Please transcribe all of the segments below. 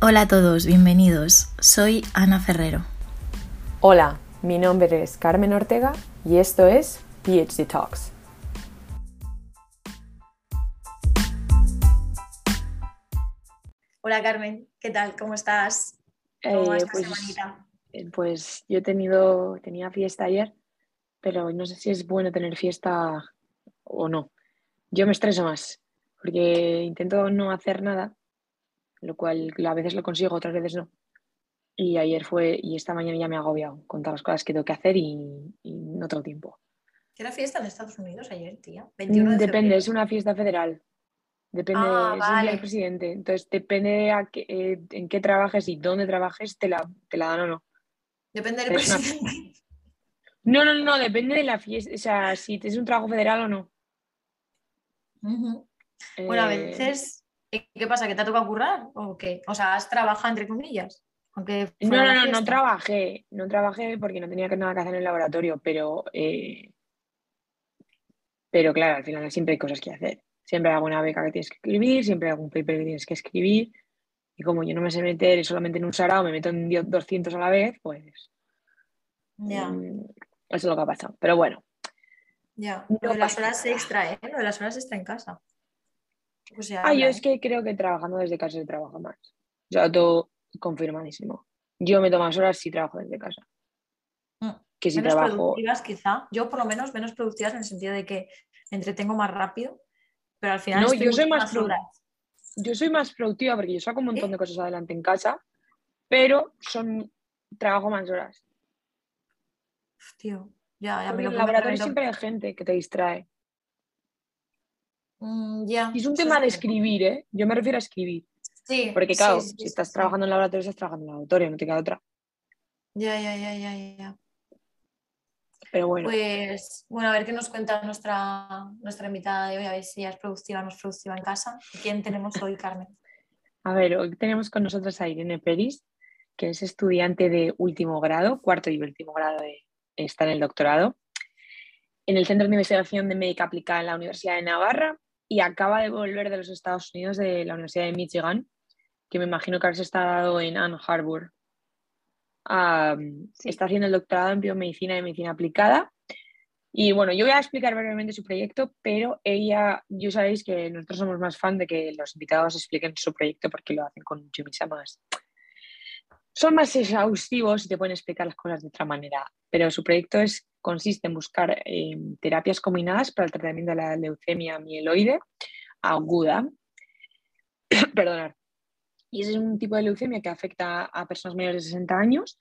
Hola a todos, bienvenidos. Soy Ana Ferrero. Hola, mi nombre es Carmen Ortega y esto es PhD Talks. Hola Carmen, ¿qué tal? ¿Cómo estás? ¿Cómo Eh, esta pues, semanita? eh, pues yo he tenido, tenía fiesta ayer, pero no sé si es bueno tener fiesta o no. Yo me estreso más, porque intento no hacer nada, lo cual a veces lo consigo, otras veces no. Y ayer fue, y esta mañana ya me he agobiado con todas las cosas que tengo que hacer y, y no tengo tiempo. ¿Qué era fiesta en Estados Unidos ayer, tía? 21 de Mm, Depende, febrero. es una fiesta federal. Depende, Ah, es el vale. del presidente. Entonces, depende a qué- eh, en qué trabajes y dónde trabajes, te la, te la dan o no. Depende del presidente. No, no, no, depende de la fiesta, o sea, si es un trabajo federal o no. Bueno, a Eh, veces, ¿eh, ¿qué pasa? ¿Que te ha tocado currar? ¿O qué? O sea, ¿has trabajado entre comillas? Aunque No, no, no, no trabajé, no trabajé porque no tenía nada que hacer en el laboratorio, pero, eh, pero claro, al final siempre hay cosas que hacer. Siempre hay alguna beca que tienes que escribir, siempre hay algún paper que tienes que escribir. Y como yo no me sé meter solamente en un sarao, me meto en dio- 200 a la vez, pues Ya, mm, eso es lo que ha pasado. Pero bueno, ya. no Lo de las horas extra, ¿eh? Lo de las horas extra en casa. Se Ah, yo ¿eh? es que creo que trabajando desde casa se trabaja más. O sea, todo confirmadísimo. Yo meto más horas si trabajo desde casa. Mm. Que si menos trabajo. productivas quizá, yo por lo menos menos productivas en el sentido de que me entretengo más rápido, pero al final No, yo soy más produ- horas. Yo soy más productiva porque yo saco un montón ¿Sí? de cosas adelante en casa, pero son trabajo más horas. Tío, ya, ya me en lo el pongo laboratorio siempre hay gente que te distrae. Mm, ya, Y es un tema de escribir, ¿eh? Yo me refiero a escribir. Sí, Porque claro, sí, si estás trabajando en laboratorio, estás trabajando en laboratorio, no te queda otra. Ya, ya, ya, ya, ya. Pero bueno, Pues, bueno, a ver qué nos cuenta nuestra, nuestra invitada de hoy, a ver si ella es productiva o no es productiva en casa. ¿Quién tenemos hoy, Carmen? a ver, hoy tenemos con nosotros a Irene Peris, que es estudiante de último grado, cuarto y último grado de, está en el doctorado, en el Centro de Investigación de Médica Aplicada en la Universidad de Navarra y acaba de volver de los Estados Unidos de la Universidad de Michigan, que me imagino que has estado en Ann Arbor. Sí. Está haciendo el doctorado en biomedicina y medicina aplicada. Y bueno, yo voy a explicar brevemente su proyecto, pero ella, yo sabéis que nosotros somos más fan de que los invitados expliquen su proyecto porque lo hacen con mucho más. Son más exhaustivos y te pueden explicar las cosas de otra manera, pero su proyecto es, consiste en buscar eh, terapias combinadas para el tratamiento de la leucemia mieloide aguda. Perdonad. Y ese es un tipo de leucemia que afecta a personas mayores de 60 años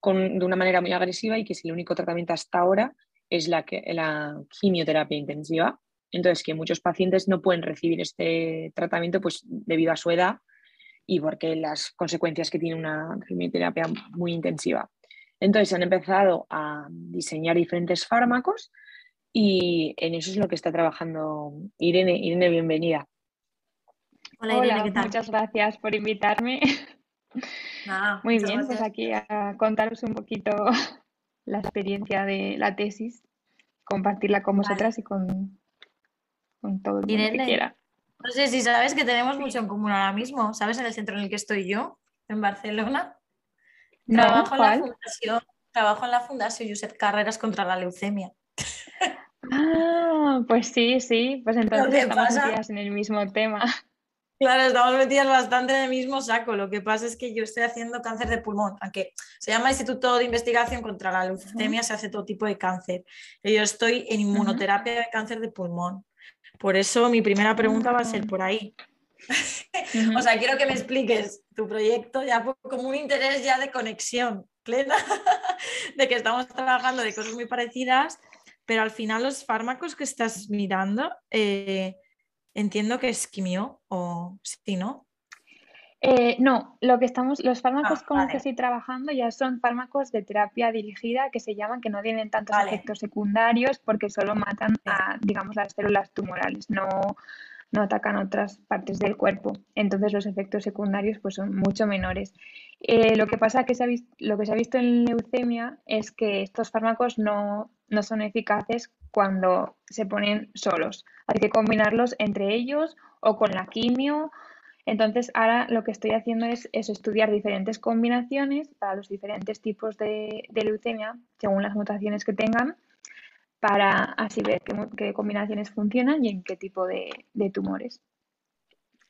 con, de una manera muy agresiva y que es el único tratamiento hasta ahora es la, la quimioterapia intensiva. Entonces, que muchos pacientes no pueden recibir este tratamiento pues, debido a su edad y porque las consecuencias que tiene una quimioterapia muy intensiva. Entonces, han empezado a diseñar diferentes fármacos y en eso es lo que está trabajando Irene. Irene, bienvenida. Hola, Irene, Hola, ¿qué tal? muchas gracias por invitarme. Nada, Muy bien, pues gracias. aquí a contaros un poquito la experiencia de la tesis, compartirla con Vale. vosotras y con, con todo el mundo que quiera. No sé si sabes que tenemos mucho en común ahora mismo. ¿Sabes en el centro en el que estoy yo, en Barcelona? No, Trabajo en la fundación, trabajo en la Fundación Josep Carreras contra la leucemia. Ah, pues sí, sí, pues entonces estamos pasa- metidas en el mismo tema. Claro, estamos metidas bastante en el mismo saco. Lo que pasa es que yo estoy haciendo cáncer de pulmón, aunque se llama Instituto de Investigación contra la Leucemia, se hace todo tipo de cáncer. Y yo estoy en inmunoterapia de cáncer de pulmón. Por eso mi primera pregunta va a ser por ahí. O sea, quiero que me expliques tu proyecto ya como un interés ya de conexión plena, de que estamos trabajando de cosas muy parecidas, pero al final los fármacos que estás mirando, eh, entiendo que es quimio o sí, ¿no? Eh, no, lo que estamos, los fármacos Ah, con los que estoy trabajando ya son fármacos de terapia dirigida que se llaman, que no tienen tantos Vale. efectos secundarios porque solo matan a, digamos, las células tumorales, no, no atacan otras partes del cuerpo. Entonces los efectos secundarios pues son mucho menores. Eh, lo que pasa que se ha lo que se ha visto en leucemia es que estos fármacos no, no son eficaces cuando se ponen solos. Hay que combinarlos entre ellos o con la quimio Entonces, ahora lo que estoy haciendo es, estudiar diferentes combinaciones para los diferentes tipos de, leucemia, según las mutaciones que tengan, para así ver qué, combinaciones funcionan y en qué tipo de, tumores.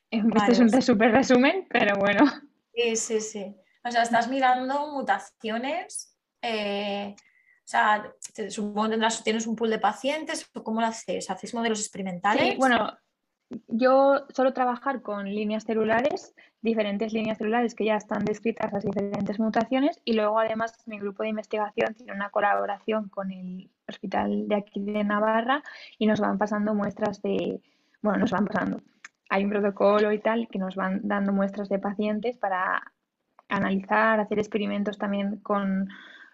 Este es un súper resumen, pero bueno. Sí, sí, sí. O sea, estás mirando mutaciones. Eh, o sea, supongo que tienes un pool de pacientes. ¿Cómo lo haces? ¿Hacéis modelos experimentales? Sí, bueno, yo suelo trabajar con líneas celulares, diferentes líneas celulares que ya están descritas las diferentes mutaciones y luego además mi grupo de investigación tiene una colaboración con el hospital de aquí de Navarra y nos van pasando muestras de, bueno, nos van pasando, hay un protocolo y tal que nos van dando muestras de pacientes para analizar, hacer experimentos también con,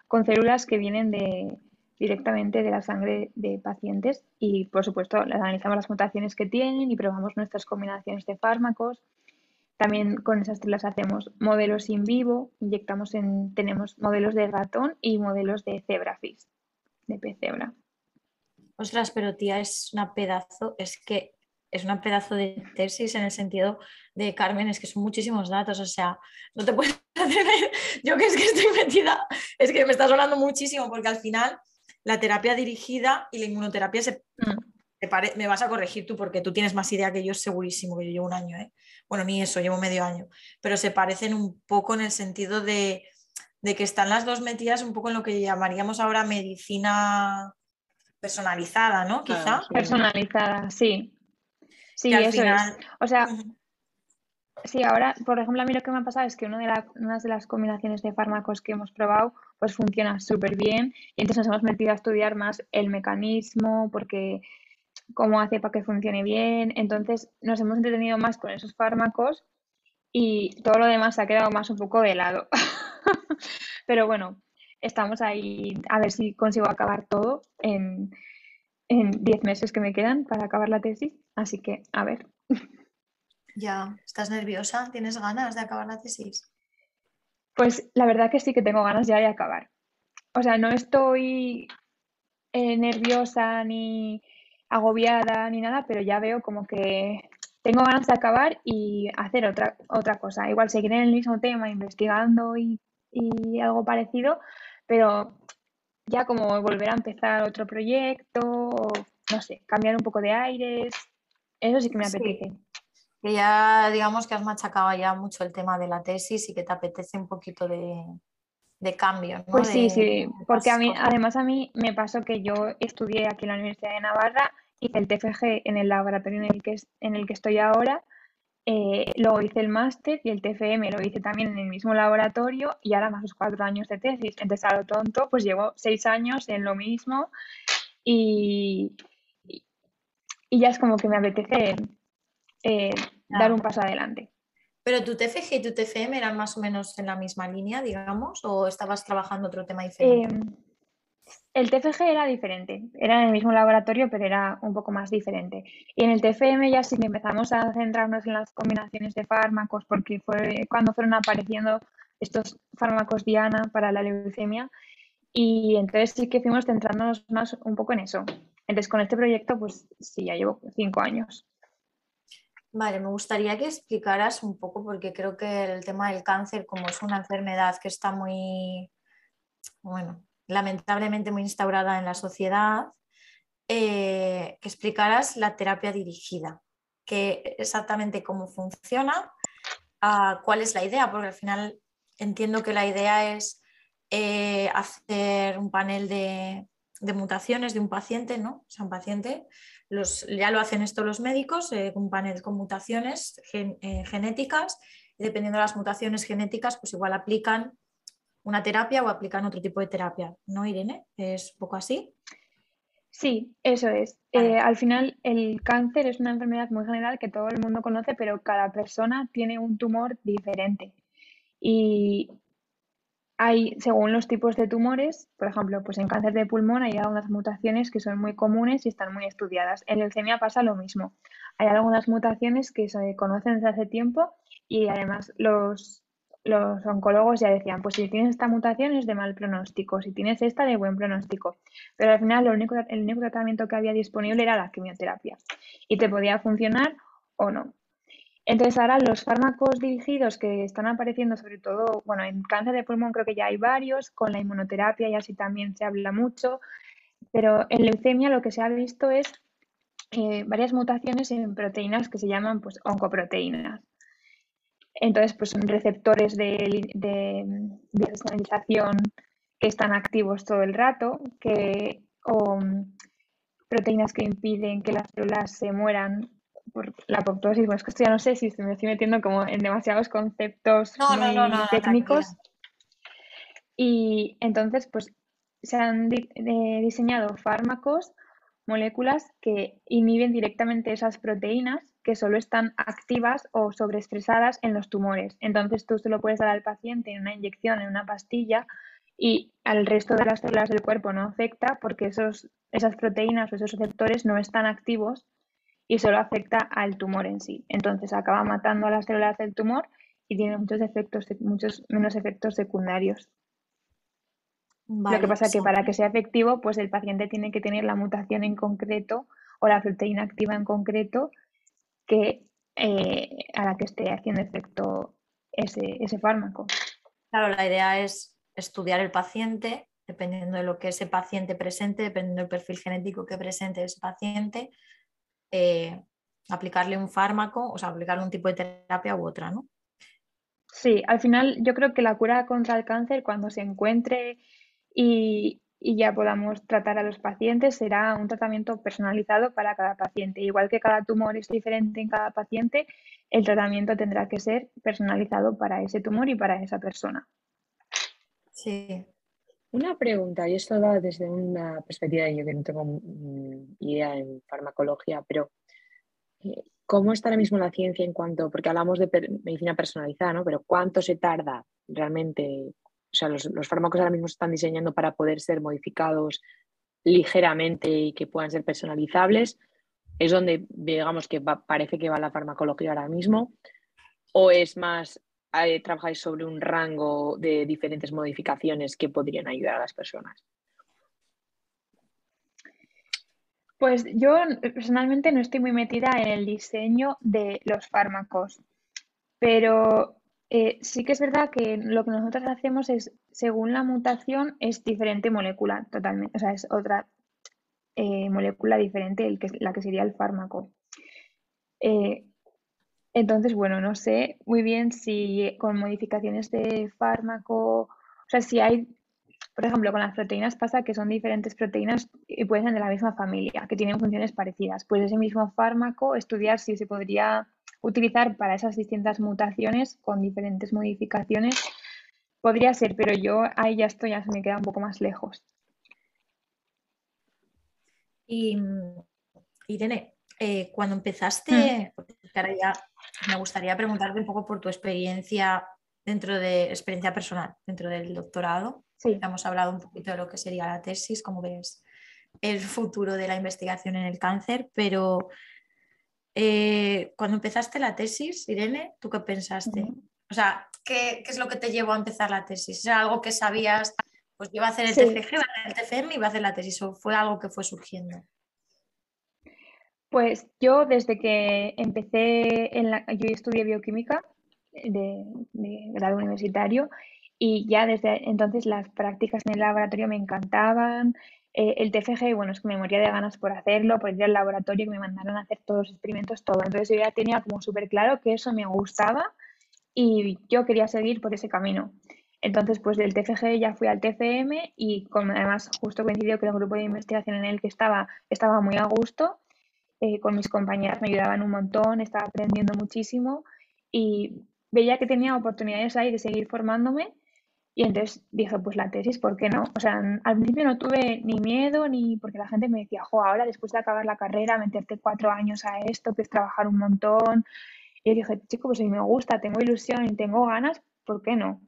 con células que vienen de, directamente de la sangre de pacientes y, por supuesto, analizamos las mutaciones que tienen y probamos nuestras combinaciones de fármacos. También con esas células hacemos modelos in vivo, inyectamos en, tenemos modelos de ratón y modelos de zebrafish, de pez cebra. Ostras, pero tía, es una pedazo, es que es una pedazo de tesis en el sentido de Carmen, es que son muchísimos datos, o sea, no te puedes atrever, yo que es que estoy metida, es que me estás hablando muchísimo porque al final la terapia dirigida y la inmunoterapia se... Mm. me vas a corregir tú porque tú tienes más idea que yo, segurísimo, que yo llevo un año, ¿eh? Bueno, ni eso, llevo medio año, pero se parecen un poco en el sentido de, que están las dos metidas un poco en lo que llamaríamos ahora medicina personalizada, ¿no? Quizá. Personalizada, sí. Sí, eso es. O sea, Sí, ahora, por ejemplo, a mí lo que me ha pasado es que una de, de las combinaciones de fármacos que hemos probado pues funciona súper bien y entonces nos hemos metido a estudiar más el mecanismo, porque cómo hace para que funcione bien. Entonces nos hemos entretenido más con esos fármacos y todo lo demás se ha quedado más un poco de lado. Pero bueno, estamos ahí a ver si consigo acabar todo en 10 meses que me quedan para acabar la tesis. Así que, a ver. Ya, ¿estás nerviosa? ¿Tienes ganas de acabar la tesis? Pues la verdad que sí que tengo ganas ya de acabar. O sea, no estoy eh, nerviosa ni agobiada ni nada, pero ya veo como que tengo ganas de acabar y hacer otra, otra cosa. Igual seguir en el mismo tema, investigando y, y algo parecido, pero ya como volver a empezar otro proyecto, no sé, cambiar un poco de aires, eso sí que me apetece que ya digamos que has machacado ya mucho el tema de la tesis y que te apetece un poquito de, cambio. ¿no? Pues sí, sí, porque a mí, además a mí me pasó que yo estudié aquí en la Universidad de Navarra, hice el TFG en el laboratorio en el que, en el que estoy ahora, eh, luego hice el máster y el TFM lo hice también en el mismo laboratorio y ahora más los cuatro años de tesis. Entonces a lo tonto, pues llevo seis años en lo mismo y, y ya es como que me apetece eh, dar un paso adelante. ¿Pero tu TFG y tu TFM eran más o menos en la misma línea, digamos, o estabas trabajando otro tema diferente? Em, el TFG era diferente, era en el mismo laboratorio, pero era un poco más diferente. Y en el TFM ya sí que empezamos a centrarnos en las combinaciones de fármacos, porque fue cuando fueron apareciendo estos fármacos Diana para la leucemia. Y entonces sí que fuimos centrándonos más un poco en eso. Entonces con este proyecto, pues sí, ya llevo cinco años. Vale, me gustaría que explicaras un poco, porque creo que el tema del cáncer, como es una enfermedad que está muy, bueno, lamentablemente muy instaurada en la sociedad, eh, que explicaras la terapia dirigida, que exactamente cómo funciona, cuál es la idea, porque al final entiendo que la idea es eh, hacer un panel de, de mutaciones de un paciente, ¿no? O sea, un paciente, los, ya lo hacen esto los médicos, eh, un panel con mutaciones eh, genéticas, y dependiendo de las mutaciones genéticas, pues igual aplican una terapia o aplican otro tipo de terapia, ¿no, Irene? ¿Es un poco así? Sí, eso es. Eh, al final, el cáncer es una enfermedad muy general que todo el mundo conoce, pero cada persona tiene un tumor diferente. Y hay, según los tipos de tumores, por ejemplo, pues en cáncer de pulmón hay algunas mutaciones que son muy comunes y están muy estudiadas. En leucemia pasa lo mismo. Hay algunas mutaciones que se conocen desde hace tiempo y además los, los oncólogos ya decían, pues si tienes esta mutación es de mal pronóstico, si tienes esta de buen pronóstico. Pero al final lo único, el único tratamiento que había disponible era la quimioterapia y te podía funcionar o no. Entonces ahora los fármacos dirigidos que están apareciendo sobre todo, bueno, en cáncer de pulmón creo que ya hay varios, con la inmunoterapia y así también se habla mucho, pero en leucemia lo que se ha visto es eh, varias mutaciones en proteínas que se llaman pues, oncoproteínas. Entonces, pues son receptores de, de, que están activos todo el rato, que, o proteínas que impiden que las células se mueran por la apoptosis. Bueno, es que esto ya no sé si me estoy metiendo como en demasiados conceptos muy técnicos. Y entonces, pues se han eh, diseñado fármacos, moléculas que inhiben directamente esas proteínas que solo están activas o sobreestresadas en los tumores. Entonces tú se lo puedes dar al paciente en una inyección, en una pastilla, y al resto de las células del cuerpo no afecta porque esos, esas proteínas o esos receptores no están activos y solo afecta al tumor en sí. Entonces acaba matando a las células del tumor y tiene muchos efectos, muchos menos efectos secundarios. Lo que pasa es que para que sea efectivo, pues el paciente tiene que tener la mutación en concreto o la proteína activa en concreto que, eh, a la que esté haciendo efecto ese, ese fármaco. Claro, la idea es estudiar el paciente, dependiendo de lo que ese paciente presente, dependiendo del perfil genético que presente ese paciente, eh, aplicarle un fármaco, o sea, aplicarle un tipo de terapia u otra, ¿no? Sí, al final yo creo que la cura contra el cáncer, cuando se encuentre y, y ya podamos tratar a los pacientes, será un tratamiento personalizado para cada paciente. Igual que cada tumor es diferente en cada paciente, el tratamiento tendrá que ser personalizado para ese tumor y para esa persona. Sí. Una pregunta, y esto va desde una perspectiva de yo que no tengo mm, idea en farmacología, pero eh, ¿cómo está ahora mismo la ciencia en cuanto, porque hablamos de medicina personalizada, ¿no? Pero ¿cuánto se tarda realmente? O sea, los, fármacos ahora mismo se están diseñando para poder ser modificados ligeramente y que puedan ser personalizables. Es donde, digamos, que parece que va la farmacología ahora mismo. ¿O es más eh, trabajáis sobre un rango de diferentes modificaciones que podrían ayudar a las personas? Pues yo personalmente no estoy muy metida en el diseño de los fármacos, pero eh, sí que es verdad que lo que nosotros hacemos es, según la mutación, es diferente molécula totalmente, o sea, es otra eh, molécula diferente el que, la que sería el fármaco. Entonces, bueno, no sé muy bien si con modificaciones de fármaco, o sea, si hay, por ejemplo, con las proteínas pasa que son diferentes proteínas y pueden ser de la misma familia, que tienen funciones parecidas. Pues ese mismo fármaco, estudiar si se podría utilizar para esas distintas mutaciones con diferentes modificaciones, podría ser, pero yo ahí ya estoy, ya se me queda un poco más lejos. Y Irene, eh, cuando empezaste, mm. Ahora ya me gustaría preguntarte un poco por tu experiencia dentro de experiencia personal, dentro del doctorado. Sí. Hemos hablado un poquito de lo que sería la tesis, cómo ves el futuro de la investigación en el cáncer, pero eh, cuando empezaste la tesis, Irene, ¿tú qué pensaste? O sea, ¿qué, es lo que te llevó a empezar la tesis? ¿Era algo que sabías, pues iba a hacer el TCG, iba a hacer el TFM y iba a hacer la tesis? ¿O fue algo que fue surgiendo? Pues yo desde que empecé, en la, yo estudié bioquímica de, grado universitario y ya desde entonces las prácticas en el laboratorio me encantaban. Eh, el TFG, bueno, es que me moría de ganas por hacerlo, por ir al laboratorio, que me mandaron a hacer todos los experimentos, todo. Entonces yo ya tenía como súper claro que eso me gustaba y yo quería seguir por ese camino. Entonces, pues del TFG ya fui al TFM y como además justo coincidió que el grupo de investigación en el que estaba estaba muy a gusto, eh, con mis compañeras me ayudaban un montón, estaba aprendiendo muchísimo y veía que tenía oportunidades ahí de seguir formándome y entonces dije, pues la tesis, ¿por qué no? O sea, al principio no tuve ni miedo ni porque la gente me decía, jo, ahora después de acabar la carrera, meterte cuatro años a esto, que es trabajar un montón. Y dije, chico, pues si me gusta, tengo ilusión y tengo ganas, ¿por qué no?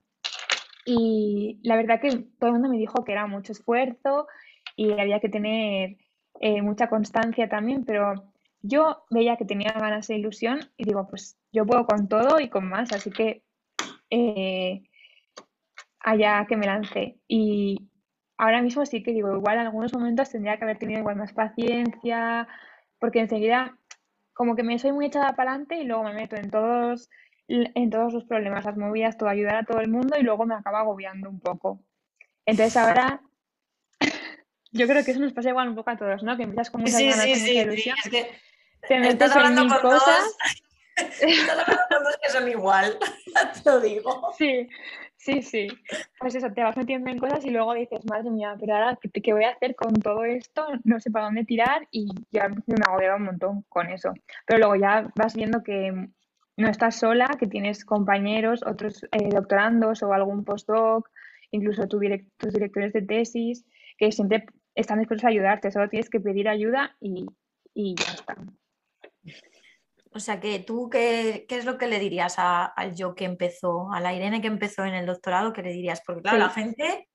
Y la verdad que todo el mundo me dijo que era mucho esfuerzo y había que tener eh, mucha constancia también, pero yo veía que tenía ganas de ilusión y digo, pues yo puedo con todo y con más, así que eh, allá que me lancé. Y ahora mismo sí que digo, igual en algunos momentos tendría que haber tenido igual más paciencia, porque enseguida como que me soy muy echada para adelante y luego me meto en todos, en todos los problemas, las movidas, todo ayudar a todo el mundo y luego me acaba agobiando un poco. Entonces ahora yo creo que eso nos pasa igual un poco a todos, ¿no? Que empiezas con muchas ganas, sí, sí, ilusión. Sí, es que te metes en mil cosas. estás hablando con dos que son igual, te lo digo. Sí, Sí, sí. Pues eso, te vas metiendo en cosas y luego dices, madre mía, pero ahora, ¿qué, voy a hacer con todo esto? No sé para dónde tirar y ya me agobiaba un montón con eso. Pero luego ya vas viendo que no estás sola, que tienes compañeros, otros eh, doctorandos o algún postdoc, incluso tus directores de tesis, que siempre están dispuestos a ayudarte, solo tienes que pedir ayuda y, y ya está. O sea, que tú, ¿qué, es lo que le dirías al yo que empezó, a la Irene que empezó en el doctorado? ¿Qué le dirías? Porque claro, la gente,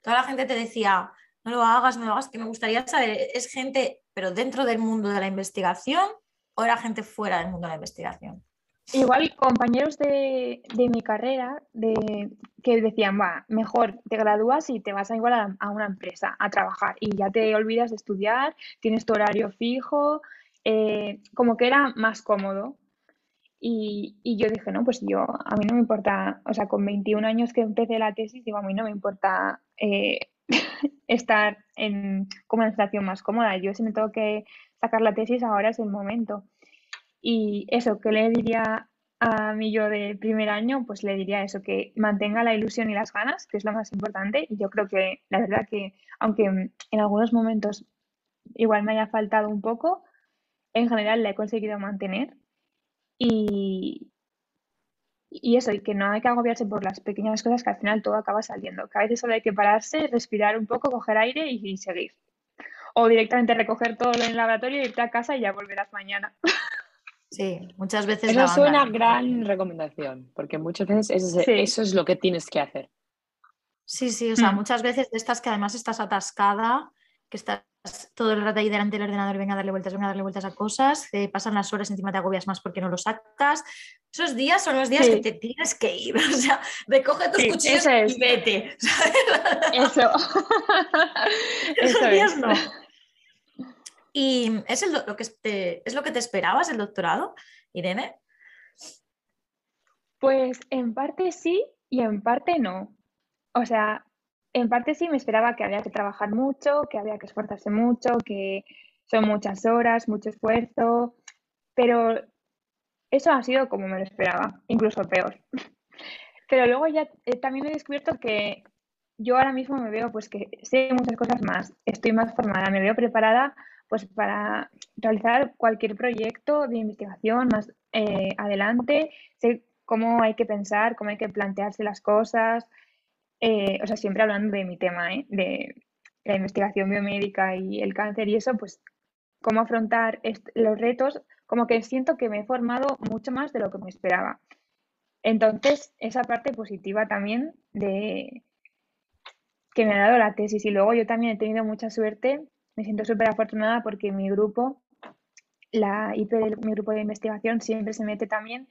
toda la gente te decía, no lo hagas, no lo hagas, que me gustaría saber, ¿es gente, pero dentro del mundo de la investigación o era gente fuera del mundo de la investigación? Igual compañeros de, mi carrera de, que decían, va, mejor te gradúas y te vas a igual a, a, una empresa a trabajar y ya te olvidas de estudiar, tienes tu horario fijo, eh, como que era más cómodo. Y, yo dije, no, pues yo, a mí no me importa, o sea, con 21 años que empecé la tesis, digo, a mí no me importa eh, estar en, como una situación más cómoda. Yo si me tengo que sacar la tesis, ahora es el momento. Y eso, ¿qué le diría a mí yo de primer año? Pues le diría eso, que mantenga la ilusión y las ganas, que es lo más importante. Y yo creo que la verdad que, aunque en algunos momentos igual me haya faltado un poco, en general la he conseguido mantener y, y eso, y que no hay que agobiarse por las pequeñas cosas que al final todo acaba saliendo, que a veces solo hay que pararse, respirar un poco, coger aire y, seguir. O directamente recoger todo en el laboratorio, irte a casa y ya volverás mañana. Sí, muchas veces. Eso es una gran recomendación, porque muchas veces eso es lo que tienes que hacer. Sí, sí, o sea, mm. muchas veces de estas que además estás atascada, que estás todo el rato ahí delante del ordenador, venga a darle vueltas, venga a darle vueltas a cosas, te pasan las horas, encima te agobias más porque no lo sacas. Esos días son los días que te tienes que ir, o sea, recoge tus cuchillos y vete. Eso. Esos días no. ¿Y es, lo, que te, es lo que te esperabas el doctorado, Irene? Pues en parte sí y en parte no. O sea, en parte sí me esperaba que había que trabajar mucho, que había que esforzarse mucho, que son muchas horas, mucho esfuerzo, pero eso ha sido como me lo esperaba, incluso peor. Pero luego ya eh, también he descubierto que yo ahora mismo me veo pues que sé muchas cosas más, estoy más formada, me veo preparada pues para realizar cualquier proyecto de investigación más eh, adelante, sé cómo hay que pensar, cómo hay que plantearse las cosas, eh, o sea, siempre hablando de mi tema, ¿eh? de la investigación biomédica y el cáncer y eso, pues cómo afrontar los retos, como que siento que me he formado mucho más de lo que me esperaba. Entonces, esa parte positiva también de que me ha dado la tesis y luego yo también he tenido mucha suerte, me siento súper afortunada porque mi grupo, la IP mi grupo de investigación siempre se mete también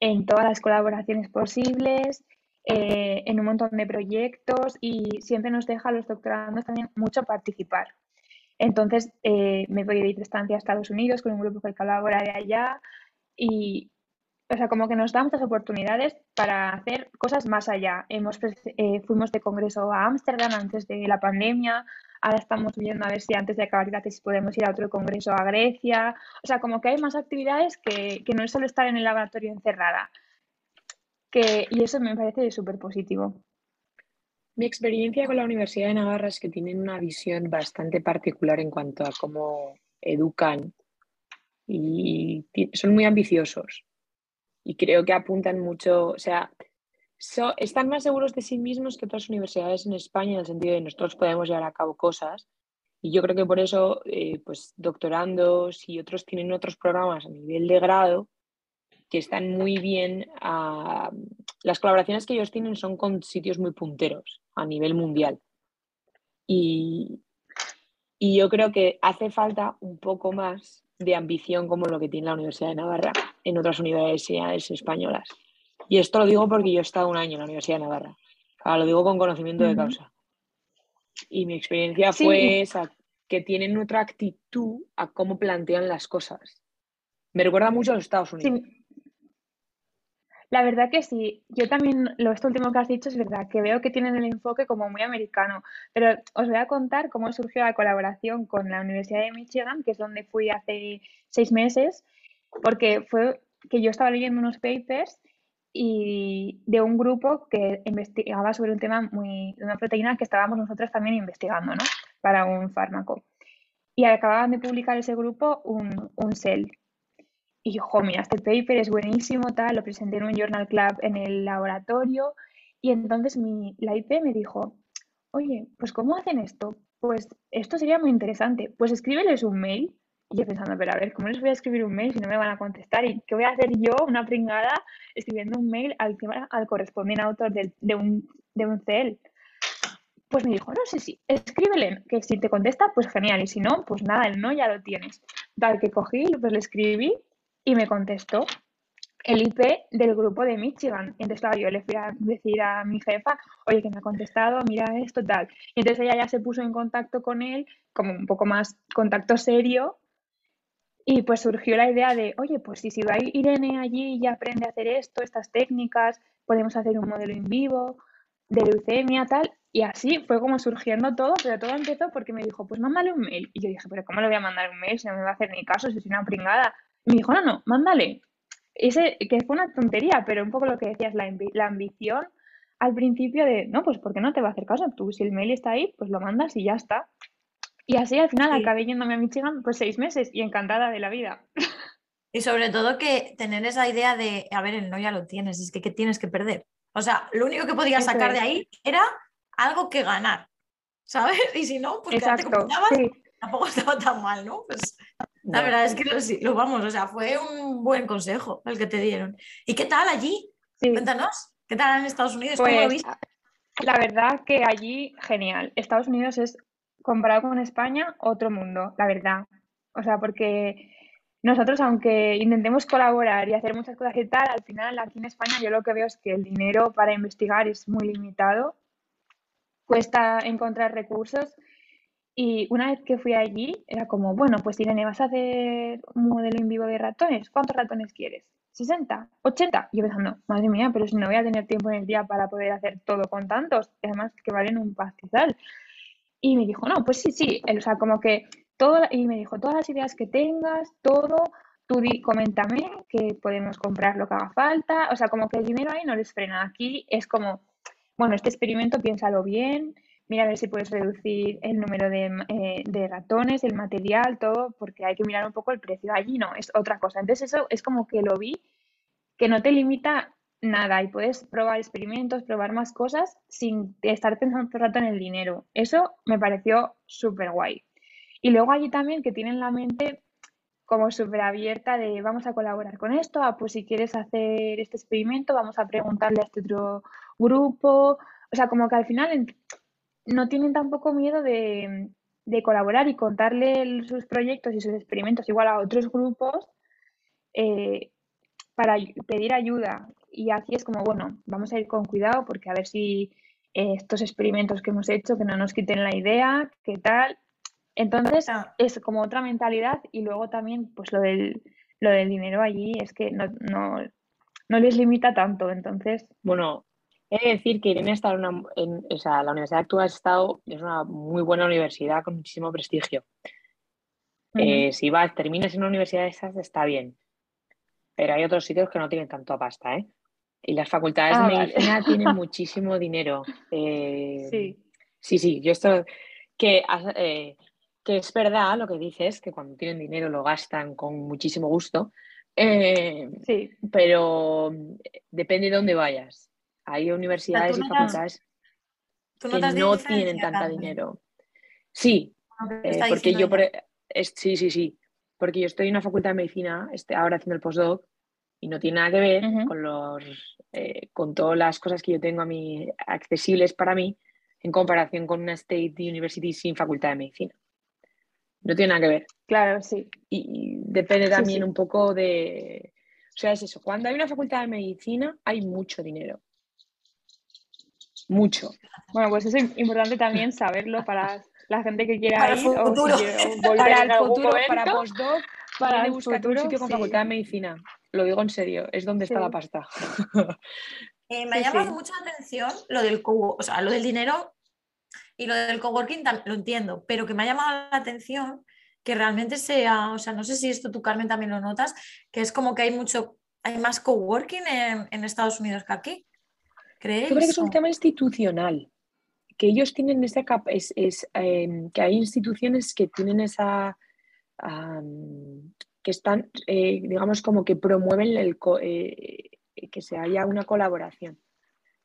en todas las colaboraciones posibles, eh, en un montón de proyectos y siempre nos deja a los doctorandos también mucho participar. Entonces eh, me voy de estancia a Estados Unidos con un grupo que colabora de allá y, o sea, como que nos da muchas oportunidades para hacer cosas más allá. Hemos, eh, fuimos de congreso a Ámsterdam antes de la pandemia, ahora estamos viendo a ver si antes de acabar la tesis podemos ir a otro congreso a Grecia. O sea, como que hay más actividades que, que no es solo estar en el laboratorio encerrada y eso me parece súper positivo. Mi experiencia con la Universidad de Navarra es que tienen una visión bastante particular en cuanto a cómo educan y son muy ambiciosos y creo que apuntan mucho, o sea, están más seguros de sí mismos que otras universidades en España en el sentido de nosotros podemos llevar a cabo cosas y yo creo que por eso eh, pues doctorandos y otros tienen otros programas a nivel de grado que están muy bien. las colaboraciones que ellos tienen son con sitios muy punteros a nivel mundial. Y, y yo creo que hace falta un poco más de ambición como lo que tiene la Universidad de Navarra en otras universidades españolas. Y esto lo digo porque yo he estado un año en la Universidad de Navarra. lo digo con conocimiento de causa. Y mi experiencia fue esa, que tienen otra actitud a cómo plantean las cosas Me recuerda mucho a los Estados Unidos. La verdad que sí, yo también, lo esto último que has dicho es verdad, que veo que tienen el enfoque como muy americano, pero os voy a contar cómo surgió la colaboración con la Universidad de Michigan, que es donde fui hace seis meses, porque fue que yo estaba leyendo unos papers y de un grupo que investigaba sobre un tema muy, de una proteína que estábamos nosotros también investigando, ¿no? Para un fármaco. Y acababan de publicar ese grupo un, un cell y yo, mira, este paper es buenísimo, tal, lo presenté en un Journal Club en el laboratorio y entonces mi, la IP me dijo, oye, pues ¿cómo hacen esto? Pues esto sería muy interesante, pues escríbeles un mail. Y yo pensando, pero a ver, ¿cómo les voy a escribir un mail si no me van a contestar? ¿Y qué voy a hacer yo, una pringada, escribiendo un mail al, al correspondiente autor de, de, un, de un CEL? Pues me dijo, no sé si, escríbele, que si te contesta, pues genial, y si no, pues nada, el no ya lo tienes. Tal que cogí, pues le escribí y me contestó el IP del grupo de Michigan. Entonces, claro, yo le fui a decir a mi jefa, oye, que me ha contestado, mira esto, tal. Y entonces ella ya se puso en contacto con él, como un poco más contacto serio, y pues surgió la idea de, oye, pues si, si va Irene allí y aprende a hacer esto, estas técnicas, podemos hacer un modelo en vivo de leucemia, tal. Y así fue como surgiendo todo, pero todo empezó porque me dijo, pues mándale un mail. Y yo dije, pero ¿cómo le voy a mandar un mail si no me va a hacer ni caso, si es una pringada? Me dijo, no, no, mándale. Ese, que fue una tontería, pero un poco lo que decías, la, la ambición al principio de, no, pues porque no te va a hacer caso? Tú, si el mail está ahí, pues lo mandas y ya está. Y así al final acabé yéndome a Michigan pues seis meses y encantada de la vida. Y sobre todo que tener esa idea de, a ver, el no ya lo tienes, es que ¿qué tienes que perder? O sea, lo único que podías sacar de ahí era algo que ganar, ¿sabes? Y si no, pues Exacto, tampoco estaba tan mal, ¿no? Pues la verdad es que lo, vamos, o sea, fue un buen consejo el que te dieron. ¿Y qué tal allí? Cuéntanos, ¿qué tal en Estados Unidos? ¿Cómo lo pues, viste? La verdad que allí, genial. Estados Unidos es, comparado con España, otro mundo, la verdad. O sea, porque nosotros, aunque intentemos colaborar y hacer muchas cosas y tal, al final aquí en España yo lo que veo es que el dinero para investigar es muy limitado. Cuesta encontrar recursos y una vez que fui allí, era como, bueno, pues Irene, vas a hacer un modelo en vivo de ratones. ¿Cuántos ratones quieres? ¿60? ¿80? Y yo pensando, madre mía, pero si no voy a tener tiempo en el día para poder hacer todo con tantos, además que valen un pastizal. Y me dijo, no, pues sí, sí, o sea, como que todo, y me dijo, todas las ideas que tengas, todo, tú di, coméntame que podemos comprar lo que haga falta, o sea, como que el dinero ahí no les frena. Aquí es como, bueno, este experimento piénsalo bien, mira a ver si puedes reducir el número eh, de, ratones, el material, todo, porque hay que mirar un poco el precio. Allí no, es otra cosa. Entonces eso es como que lo vi, que no te limita nada y puedes probar experimentos, probar más cosas sin estar pensando todo el rato en el dinero. Eso me pareció súper guay. Y luego allí también que tienen la mente como súper abierta de vamos a colaborar con esto, ah, pues si quieres hacer este experimento, vamos a preguntarle a este otro grupo. O sea, como que al final no tienen tampoco miedo de, colaborar y contarle sus proyectos y sus experimentos igual a otros grupos eh, para pedir ayuda. Y aquí es como, bueno, vamos a ir con cuidado porque a ver si eh, estos experimentos que hemos hecho, que no nos quiten la idea, qué tal. Entonces es como otra mentalidad y luego también pues lo del, lo del dinero allí es que no, no, no les limita tanto. Entonces... Bueno, He de decir que Irene está en, una, o sea, la universidad que tú has estado es una muy buena universidad con muchísimo prestigio. Eh, si vas, terminas en una universidad de esas, está bien. Pero hay otros sitios que no tienen tanto pasta, ¿eh? Y las facultades de ah, medicina tienen muchísimo dinero. Eh, sí. Sí, sí, yo esto, que, eh, que es verdad lo que dices, que cuando tienen dinero lo gastan con muchísimo gusto. sí. Pero depende de dónde vayas. Hay universidades y facultades que no tienen tanta dinero. Sí, eh, porque yo, sí, sí, sí, porque yo estoy en una facultad de medicina, estoy ahora haciendo el postdoc y no tiene nada que ver con los, eh, con todas las cosas que yo tengo a mí accesibles para mí en comparación con una State University sin facultad de medicina. No tiene nada que ver. Claro, sí. Y, depende también un poco de, o sea, es eso. Cuando hay una facultad de medicina hay mucho dinero mucho. Bueno, pues es importante también saberlo para la gente que quiera ir o, futuro. para el futuro, para postdoc, para un sitio con facultad de medicina. Lo digo en serio, es donde está la pasta. Eh, me ha llamado mucho la atención lo del, o sea, lo del dinero y lo del coworking, lo entiendo, pero que me ha llamado la atención que realmente sea, o sea, no sé si esto tú, Carmen, también lo notas, que es como que hay mucho, hay más coworking en, en Estados Unidos que aquí. ¿Crees? Yo creo que es un tema institucional, que ellos tienen esa es, es em, que hay instituciones que tienen esa que están, eh, digamos, como que promueven el, eh, que se haya una colaboración.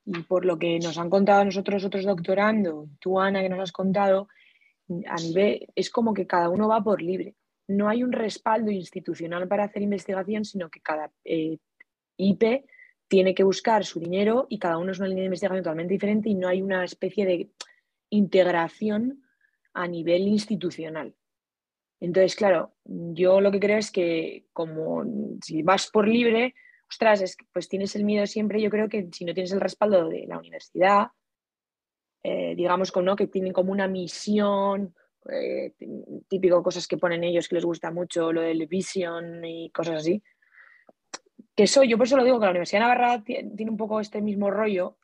Y por lo que nos han contado nosotros otros doctorando, tú Ana que nos has contado, a nivel es como que cada uno va por libre. No hay un respaldo institucional para hacer investigación, sino que cada eh, IP tiene que buscar su dinero y cada uno es una línea de investigación totalmente diferente y no hay una especie de integración a nivel institucional. Entonces, claro, yo lo que creo es que como si vas por libre, ostras, es, pues tienes el miedo siempre, yo creo que si no tienes el respaldo de la universidad, eh, digamos ¿no? que tienen como una misión, eh, típico cosas que ponen ellos que les gusta mucho, lo del vision y cosas así. Que eso, yo por eso lo digo, que la Universidad de Navarra tiene un poco este mismo rollo,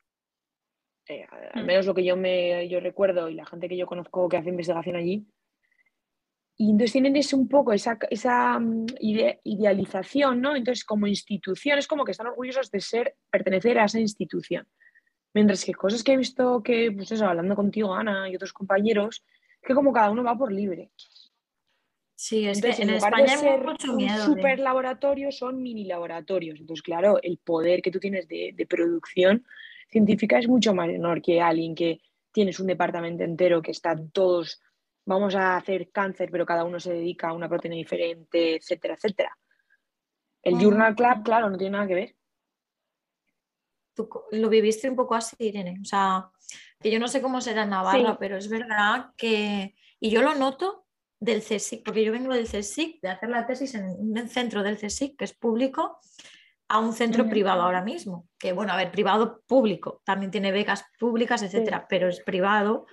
eh, al mm. menos lo que yo, me, yo recuerdo y la gente que yo conozco que hace investigación allí, y entonces tienen ese, un poco esa, esa mm, idealización, ¿no? Entonces, como institución, es como que están orgullosos de ser, pertenecer a esa institución. Mientras que cosas que he visto que, pues eso, hablando contigo, Ana, y otros compañeros, que como cada uno va por libre. Sí, es que en, España hay mucho miedo. super laboratorio son mini laboratorios. Entonces, claro, el poder que tú tienes de, de producción científica es mucho menor que alguien que tienes un departamento entero que están todos vamos a hacer cáncer, pero cada uno se dedica a una proteína diferente, etcétera, etcétera. El Journal Club, claro, no tiene nada que ver. Tú lo viviste un poco así, Irene. O sea, que yo no sé cómo será en Navarra, pero es verdad que. Y yo lo noto del CSIC, porque yo vengo del CSIC, de hacer la tesis en un centro del CSIC, que es público, a un centro privado ahora mismo. Que bueno, a ver, privado público, también tiene becas públicas, etcétera, pero es privado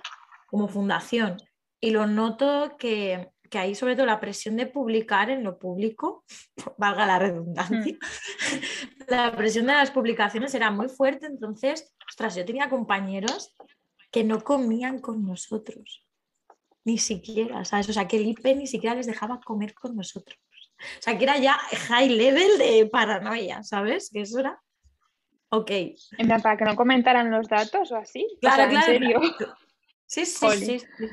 como fundación y lo noto que, que hay sobre todo la presión de publicar en lo público, valga la redundancia, mm. la presión de las publicaciones era muy fuerte, entonces, ostras, yo tenía compañeros que no comían con nosotros, ni siquiera, ¿sabes? O sea, que el IP ni siquiera les dejaba comer con nosotros. O sea, que era ya high level de paranoia, ¿sabes? Que eso era... Ok. ¿Para que no comentaran los datos o así? Claro, claro. ¿En serio? Sí, sí, sí, sí.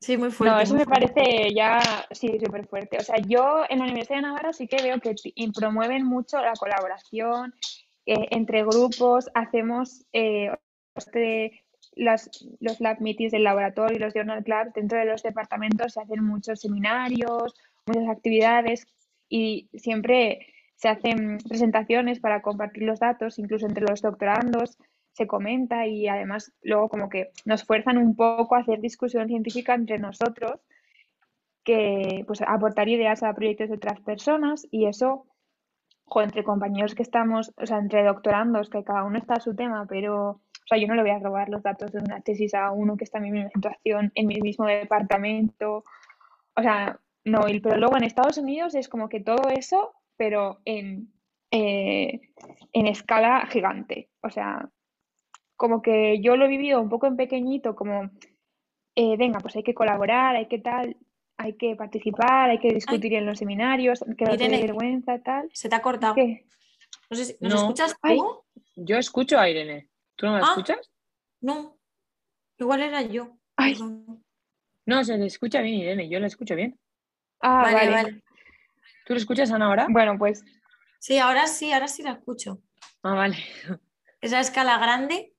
Sí, muy fuerte. No, eso me parece ya, sí, súper fuerte. O sea, yo en la Universidad de Navarra sí que veo que promueven mucho la colaboración eh, entre grupos. Hacemos eh, este, los lab meetings del laboratorio y los journal clubs dentro de los departamentos. Se hacen muchos seminarios, muchas actividades y siempre se hacen presentaciones para compartir los datos, incluso entre los doctorandos se comenta y además luego como que nos fuerzan un poco a hacer discusión científica entre nosotros, que pues aportar ideas a proyectos de otras personas y eso, entre compañeros que estamos, o sea, entre doctorandos, que cada uno está a su tema, pero, o sea, yo no le voy a robar los datos de una tesis a uno que está en mi misma situación, en mi mismo departamento, o sea, no, pero luego en Estados Unidos es como que todo eso, pero en, eh, en escala gigante, o sea, como que yo lo he vivido un poco en pequeñito, como, eh, venga, pues hay que colaborar, hay que tal, hay que participar, hay que discutir en los seminarios, que no tiene vergüenza, tal. Se te ha cortado. ¿Qué? No sé si, ¿Nos escuchas tú? Yo escucho a Irene. ¿Tú no me ah, escuchas? No. Igual era yo. No, se le escucha bien, Irene. Yo la escucho bien. Ah, vale, vale. ¿Tú lo escuchas, Ana, ahora? Bueno, pues. Sí, ahora sí, ahora sí la escucho. Ah, vale. ¿Esa escala grande?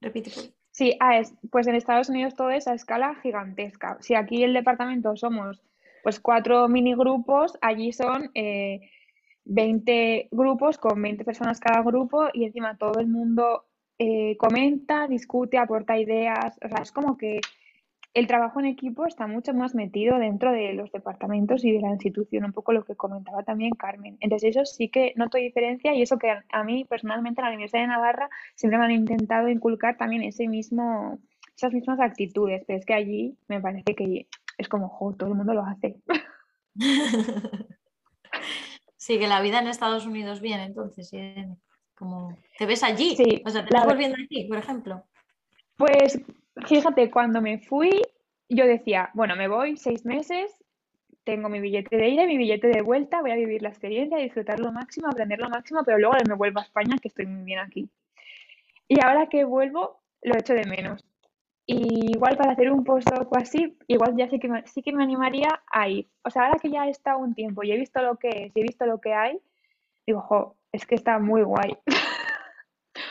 Repite. Sí, ah, pues en Estados Unidos todo es a escala gigantesca. Si aquí el departamento somos pues cuatro mini grupos, allí son 20 eh, grupos con 20 personas cada grupo y encima todo el mundo eh, comenta, discute, aporta ideas. O sea, es como que el trabajo en equipo está mucho más metido dentro de los departamentos y de la institución, un poco lo que comentaba también Carmen. Entonces, eso sí que noto diferencia y eso que a mí personalmente en la Universidad de Navarra siempre me han intentado inculcar también ese mismo, esas mismas actitudes, pero es que allí me parece que es como, jo, todo el mundo lo hace. sí, que la vida en Estados Unidos bien, entonces, como te ves allí, Sí, o sea, te la- estás volviendo aquí, por ejemplo. Pues fíjate, cuando me fui, yo decía, bueno, me voy seis meses, tengo mi billete de ida y mi billete de vuelta, voy a vivir la experiencia, disfrutar lo máximo, aprender lo máximo, pero luego me vuelvo a España, que estoy muy bien aquí. Y ahora que vuelvo, lo echo de menos. Y igual para hacer un postdoc o así, igual ya sí que me, sí que me animaría a ir. O sea, ahora que ya he estado un tiempo y he visto lo que es, y he visto lo que hay, digo, jo, es que está muy guay.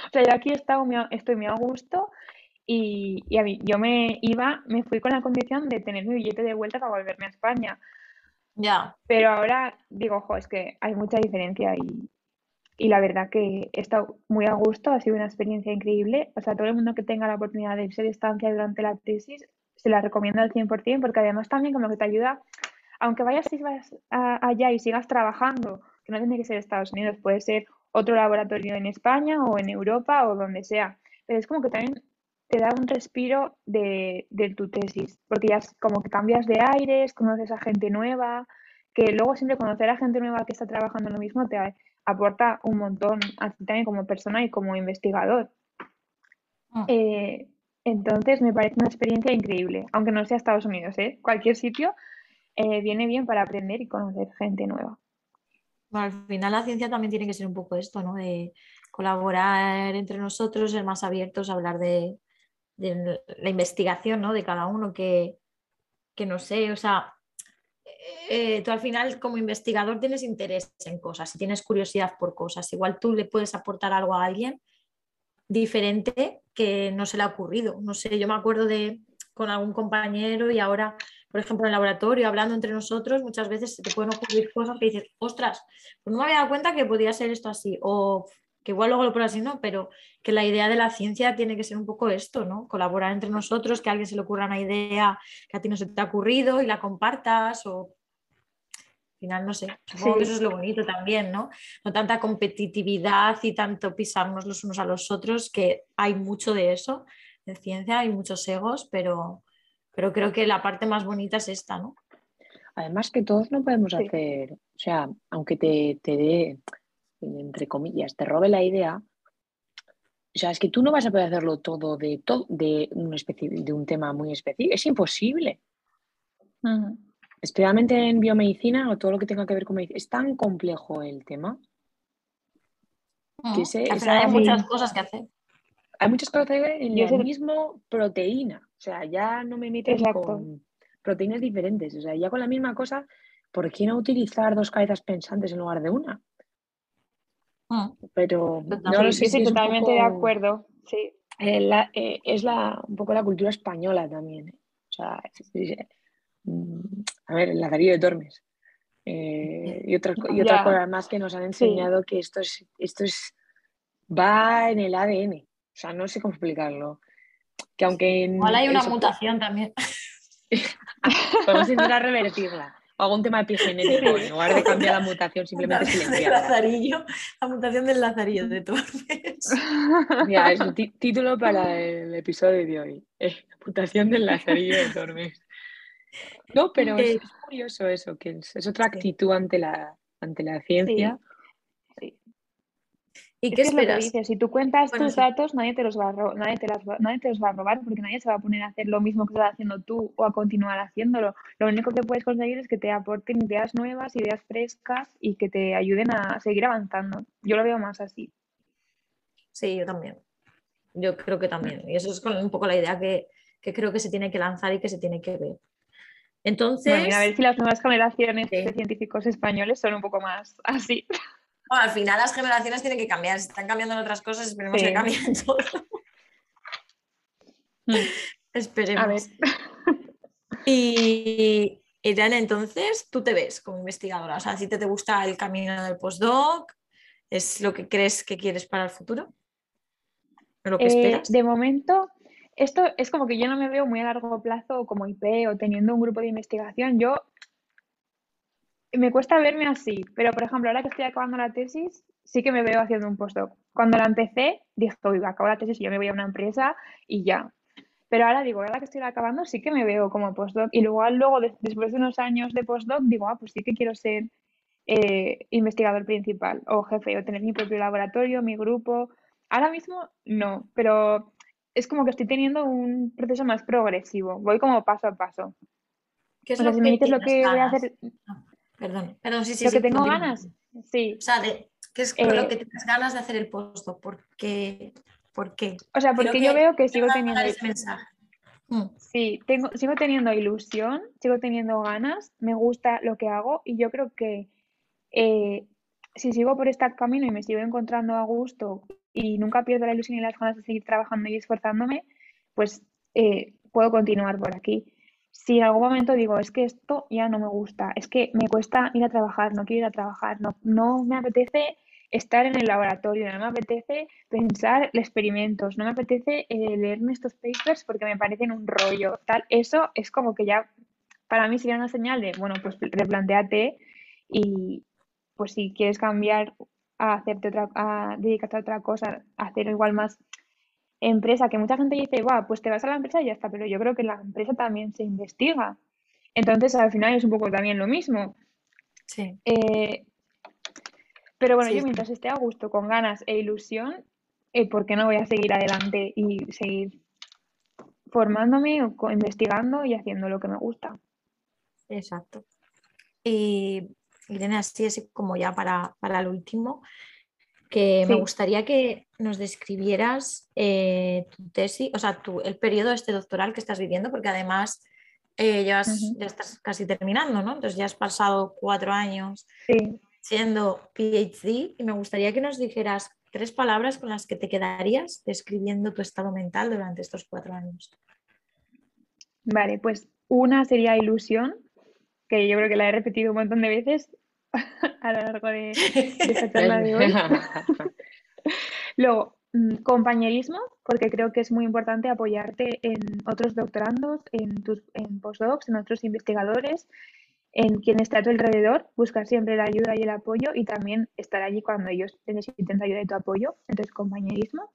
O sea, yo aquí he estado estoy muy a gusto y, y a mí, yo me iba, me fui con la condición de tener mi billete de vuelta para volverme a España. Ya, Pero ahora digo, jo, es que hay mucha diferencia y, y la verdad que he estado muy a gusto, ha sido una experiencia increíble. O sea, todo el mundo que tenga la oportunidad de irse de estancia durante la tesis, se la recomiendo al 100% porque además también como que te ayuda, aunque vayas y vas a- allá y sigas trabajando, que no tiene que ser Estados Unidos, puede ser otro laboratorio en España o en Europa o donde sea, pero es como que también te da un respiro de, de tu tesis, porque ya es como que cambias de aires, conoces a gente nueva, que luego siempre conocer a gente nueva que está trabajando en lo mismo te aporta un montón a ti también como persona y como investigador. Mm. Eh, entonces me parece una experiencia increíble, aunque no sea Estados Unidos, ¿eh? Cualquier sitio eh, viene bien para aprender y conocer gente nueva. Bueno, al final la ciencia también tiene que ser un poco esto, ¿no? De colaborar entre nosotros, ser más abiertos hablar de, la investigación, ¿no? De cada uno que, que no sé, o sea, eh, tú al final como investigador tienes interés en cosas tienes curiosidad por cosas. Igual tú le puedes aportar algo a alguien diferente que no se le ha ocurrido. No sé, yo me acuerdo de con algún compañero y ahora, por ejemplo, en el laboratorio, hablando entre nosotros, muchas veces se te pueden ocurrir cosas que dices, ostras, pues no me había dado cuenta que podía ser esto así, o que igual luego lo pones así, ¿no? Pero que la idea de la ciencia tiene que ser un poco esto, ¿no? Colaborar entre nosotros, que a alguien se le ocurra una idea que a ti no se te ha ocurrido y la compartas, o al final, no sé, supongo que eso es lo bonito también, ¿no? No tanta competitividad y tanto pisarnos los unos a los otros, que hay mucho de eso en ciencia, hay muchos egos, pero, pero creo que la parte más bonita es esta, ¿no? Además que todos no podemos Sí. hacer, o sea, aunque te, te dé, entre comillas, te robe la idea, o sea, es que tú no vas a poder hacerlo todo de, todo de, un, especi- de un tema muy específico, es imposible. Especialmente en biomedicina o todo lo que tenga que ver con medicina, es tan complejo el tema. Que final hay muchas cosas que hacer. Hay muchas cosas que ver en Yo sé- misma proteína, o sea, ya no me Exacto. con proteínas diferentes, o sea, ya con la misma cosa, ¿por qué no utilizar dos cabezas pensantes en lugar de una? Mm. Pero no Totalmente. lo Sí, sé un totalmente de acuerdo. Sí. eh, la- eh, es la, un poco la cultura española también. ¿eh? O sea, mm, a ver, el Lazarillo de Tormes. y otras, y otras cosas más que nos han enseñado que esto es, esto es, va en el ADN. O sea, no sé cómo explicarlo. Que aunque Igual hay una eso, mutación también. podemos intentar revertirla. O algún tema epigenético, en lugar de cambiar la mutación, simplemente silenciarla. lazarillo, la mutación del lazarillo de Tormes. Ya, es el ti- título para el episodio de hoy. eh, mutación del lazarillo de Tormes. No, pero es, Eh, es curioso eso, que es, es otra sí. actitud ante la, ante la ciencia. Sí. ¿Y Es qué que es lo que esperas? dices, si tú cuentas Bueno, tus sí. datos, nadie te los va a nadie te las va- nadie te los va a robar porque nadie se va a poner a hacer lo mismo que estás haciendo tú o a continuar haciéndolo. Lo único que puedes conseguir es que te aporten ideas nuevas, ideas frescas y que te ayuden a seguir avanzando. Yo lo veo más así. Sí, yo también. Yo creo que también. Y eso es un poco la idea que, que creo que se tiene que lanzar y que se tiene que ver. Entonces, Bueno, a ver si las nuevas generaciones Sí. de científicos españoles son un poco más así. bueno, al final las generaciones tienen que cambiar. Si están cambiando en otras cosas, esperemos Sí. que cambien en todo. Esperemos. A ver. Y Irene, entonces, tú te ves como investigadora. O sea, si te, te gusta el camino del postdoc, ¿es lo que crees que quieres para el futuro? ¿O ¿Lo que Eh, esperas? de momento, esto es como que yo no me veo muy a largo plazo como IP o teniendo un grupo de investigación. Yo me cuesta verme así, pero por ejemplo, ahora que estoy acabando la tesis, sí que me veo haciendo un postdoc. Cuando la empecé, dije, uy, acabo la tesis y yo me voy a una empresa y ya. Pero ahora digo, ahora que estoy acabando, sí que me veo como postdoc. Y luego, luego después de unos años de postdoc, digo, ah, pues sí que quiero ser eh, investigador principal o jefe o tener mi propio laboratorio, mi grupo. Ahora mismo no, pero es como que estoy teniendo un proceso más progresivo. Voy como paso a paso. ¿Qué es O lo si me que dices lo que voy a hacer, perdón, perdón, sí, sí, lo sí, que tengo ganas, sí. O sea, de, ¿qué es Eh, lo que tienes ganas de hacer el postdoc? ¿Por qué? ¿Por qué? O sea, Creo porque yo que veo que sigo teniendo, ese mensaje. Mm, sí, tengo, sigo teniendo ilusión, sigo teniendo ganas, me gusta lo que hago y yo creo que eh, si sigo por este camino y me sigo encontrando a gusto y nunca pierdo la ilusión y las ganas de seguir trabajando y esforzándome, pues eh, puedo continuar por aquí. Si en algún momento digo, es que esto ya no me gusta, es que me cuesta ir a trabajar, no quiero ir a trabajar, no, no me apetece estar en el laboratorio, no me apetece pensar experimentos, no me apetece eh, leerme estos papers porque me parecen un rollo, tal, eso es como que ya para mí sería una señal de, bueno, pues replantéate y pues si quieres cambiar a hacerte otra, a dedicarte a otra cosa, a hacer igual más empresa, que mucha gente dice, va, pues te vas a la empresa y ya está, pero yo creo que la empresa también se investiga. Entonces, al final es un poco también lo mismo. Sí, Eh, pero bueno, sí, yo sí. mientras esté a gusto, con ganas e ilusión, eh, ¿por qué no voy a seguir adelante y seguir formándome, o investigando y haciendo lo que me gusta? Exacto. Y Irene, así es como ya para, para el último, que me gustaría que nos describieras eh, tu tesis, o sea, tu- el periodo este doctoral que estás viviendo, porque además eh, ya estás casi terminando, ¿no? Entonces ya has pasado cuatro años Sí. siendo PhD y me gustaría que nos dijeras tres palabras con las que te quedarías describiendo tu estado mental durante estos cuatro años. Vale, pues una sería ilusión, que yo creo que la he repetido un montón de veces a lo largo de, de esta charla de hoy. Luego, mm, compañerismo, porque creo que es muy importante apoyarte en otros doctorandos, en tus en postdocs, en otros investigadores, en quien está a tu alrededor, buscar siempre la ayuda y el apoyo y también estar allí cuando ellos te necesiten ayuda y tu apoyo. Entonces, compañerismo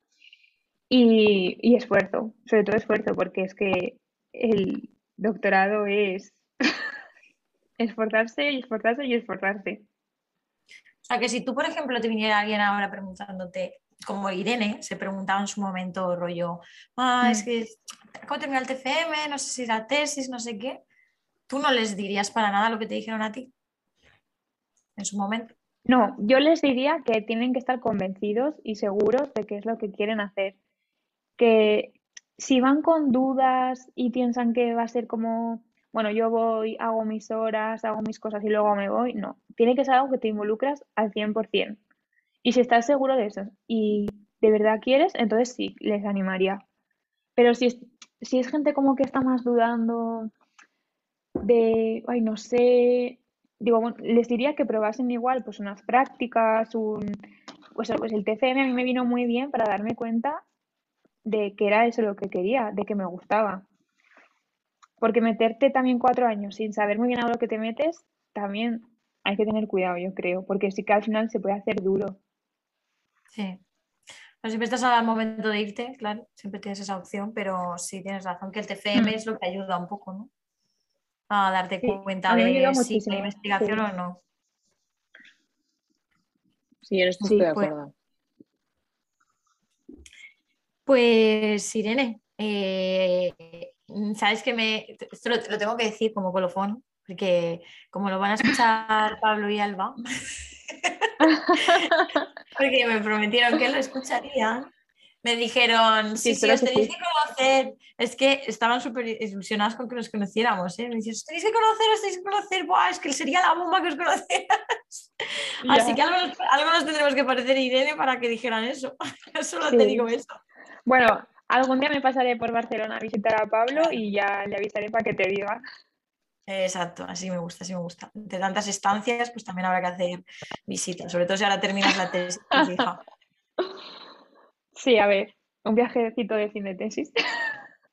y, y esfuerzo, sobre todo esfuerzo, porque es que el doctorado es esforzarse y esforzarse y esforzarse. O sea, que si tú, por ejemplo, te viniera alguien ahora preguntándote, como Irene se preguntaba en su momento, rollo, ah, es Mm. que acabo de terminar el TFM, no sé si la tesis, no sé qué, tú no les dirías para nada lo que te dijeron a ti en su momento. No, yo les diría que tienen que estar convencidos y seguros de qué es lo que quieren hacer. Que si van con dudas y piensan que va a ser como, bueno, yo voy, hago mis horas, hago mis cosas y luego me voy, no. Tiene que ser algo que te involucras al 100%. Y si estás seguro de eso y de verdad quieres, entonces sí, les animaría. Pero si es, si es gente como que está más dudando de, ay, no sé, digo, les diría que probasen igual pues unas prácticas, un, pues, pues el TCM a mí me vino muy bien para darme cuenta de que era eso lo que quería, de que me gustaba. Porque meterte también cuatro años sin saber muy bien a lo que te metes, también hay que tener cuidado, yo creo, porque sí que al final se puede hacer duro. Sí. Pero siempre estás al momento de irte, claro, siempre tienes esa opción, pero sí tienes razón que el TFM Mm. es lo que ayuda un poco, ¿no? A darte Sí, cuenta de si hay investigación sí. o no. Sí, en esto Sí, estoy de pues- acuerdo. Pues Irene, eh, sabes que me, esto lo, lo tengo que decir como colofón, porque como lo van a escuchar Pablo y Alba, porque me prometieron que lo escucharían, me dijeron, sí, Sí, os tenéis que conocer, es que estaban súper ilusionados con que nos conociéramos, ¿eh? me dicen, os tenéis que conocer, os tenéis que conocer, Buah, es que sería la bomba que os conocieras. Así que algo, nos- algo nos tendremos que parecer a Irene para que dijeran eso, solo te digo eso. Bueno, algún día me pasaré por Barcelona a visitar a Pablo y ya le avisaré para que te diga. Exacto, así me gusta, así me gusta. De tantas estancias, pues también habrá que hacer visitas, sobre todo si ahora terminas la tesis, pues, hija. Sí, a ver, un viajecito de fin de tesis.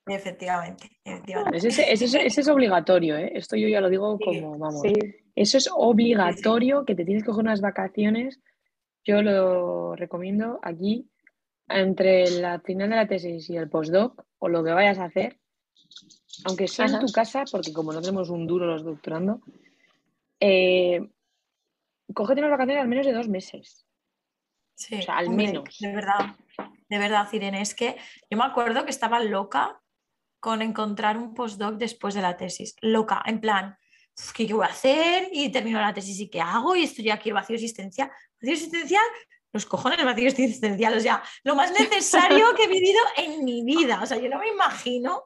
Efectivamente, efectivamente. Ese, ese- ese es- ese es obligatorio, ¿eh? Esto yo ya lo digo como, vamos. Sí, Eso es obligatorio, que te tienes que coger unas vacaciones. Yo lo recomiendo aquí entre la final de la tesis y el postdoc, o lo que vayas a hacer, aunque sea en tu casa, porque como no tenemos un duro los doctorando, eh, cógete unas vacaciones al menos de dos meses. Sí, o sea, al menos. De verdad, de verdad, Irene, es que yo me acuerdo que estaba loca con encontrar un postdoc después de la tesis. Loca, en plan, ¿qué voy a hacer? Y termino la tesis y ¿qué hago? Y estoy aquí vacío existencial. ¿Vacío existencial? Los cojones vacío existencial. O sea, lo más necesario que he vivido en mi vida. O sea, yo no me imagino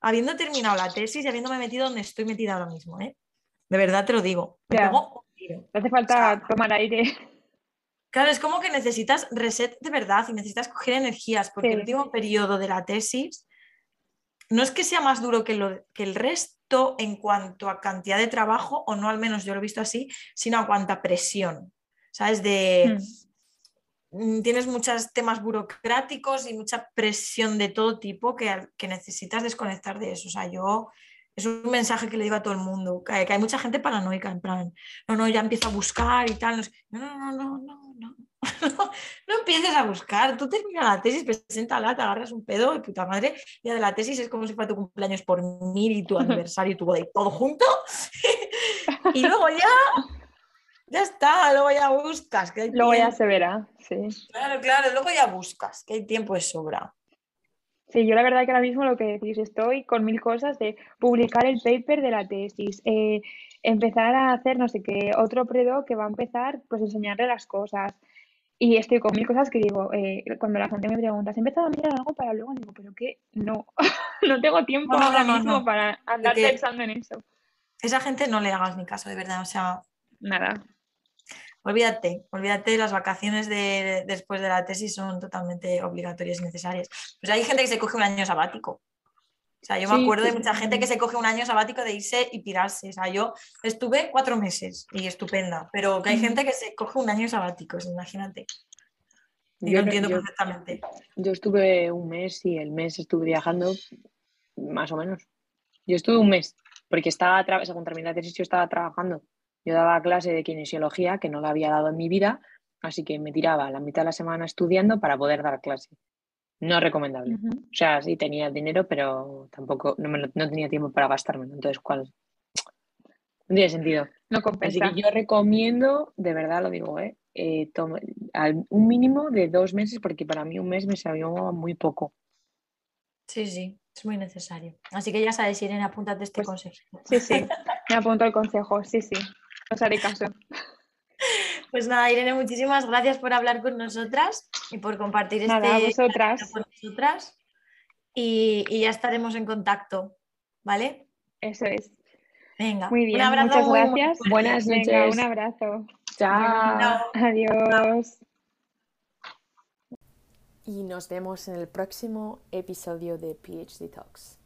habiendo terminado la tesis y habiéndome metido donde estoy metida ahora mismo. ¿eh? De verdad te lo digo. hace falta tomar aire. Claro, es como que necesitas reset de verdad y necesitas coger energías, porque el último periodo de la tesis no es que sea más duro que, lo, que el resto en cuanto a cantidad de trabajo, o no al menos yo lo he visto así, sino a cuanto a presión. ¿Sabes? De. Hmm. Mm, tienes muchos temas burocráticos y mucha presión de todo tipo que, que necesitas desconectar de eso. O sea, yo es un mensaje que le digo a todo el mundo, que, hay mucha gente paranoica, en plan, no, no, ya empiezo a buscar y tal. No, no, no, no, no, no. no empieces a buscar, tú terminas la tesis, preséntala, te agarras un pedo de puta madre, y de la tesis es como si fuera tu cumpleaños por mil y tu aniversario y tu boda y todo junto, y luego ya, ya está, luego ya buscas. Que luego ya se verá, sí. Claro, claro, luego ya buscas, que hay tiempo de sobra. Sí, yo la verdad que ahora mismo lo que decís, estoy con mil cosas de publicar el paper de la tesis, eh, empezar a hacer no sé qué, otro predo que va a empezar, pues enseñarle las cosas. Y estoy con mil cosas que digo, eh, cuando la gente me pregunta, ¿has empezado a mirar algo para luego? Digo, ¿pero qué? No, no tengo tiempo ahora mismo para andar pensando en eso. Esa gente no le hagas ni caso, de verdad, o sea. Nada. Olvídate, olvídate, las vacaciones de, después de la tesis son totalmente obligatorias y necesarias. Pues hay gente que se coge un año sabático. O sea, yo me acuerdo de mucha gente que se coge un año sabático de irse y pirarse. O sea, yo estuve cuatro meses y estupenda, pero que hay gente que se coge un año sabático, imagínate. yo lo entiendo perfectamente. Yo estuve un mes y el mes estuve viajando, más o menos. Yo estuve un mes, porque estaba, según terminé la tesis, yo estaba trabajando. Yo daba clase de kinesiología que no la había dado en mi vida, así que me tiraba la mitad de la semana estudiando para poder dar clase. No recomendable. O sea, sí tenía dinero, pero tampoco no, tenía tiempo para gastármelo. Entonces, ¿cuál? No tiene sentido. No compensa. Así que yo recomiendo, de verdad lo digo, ¿eh? eh un mínimo de dos meses, porque para mí un mes me salió muy poco. Sí, sí, es muy necesario. Así que ya sabes, Irene, apúntate este pues consejo. Sí, sí, me apunto el consejo, sí, sí. Os haré caso. Pues nada, Irene, muchísimas gracias por hablar con nosotras y por compartir nada, este vosotras. con nosotras. Y, ya estaremos en contacto, ¿vale? Eso es. Venga, muy bien. Un abrazo muchas gracias. Buenas noches. un abrazo. Chao. Adiós. Y nos vemos en el próximo episodio de PhD Talks.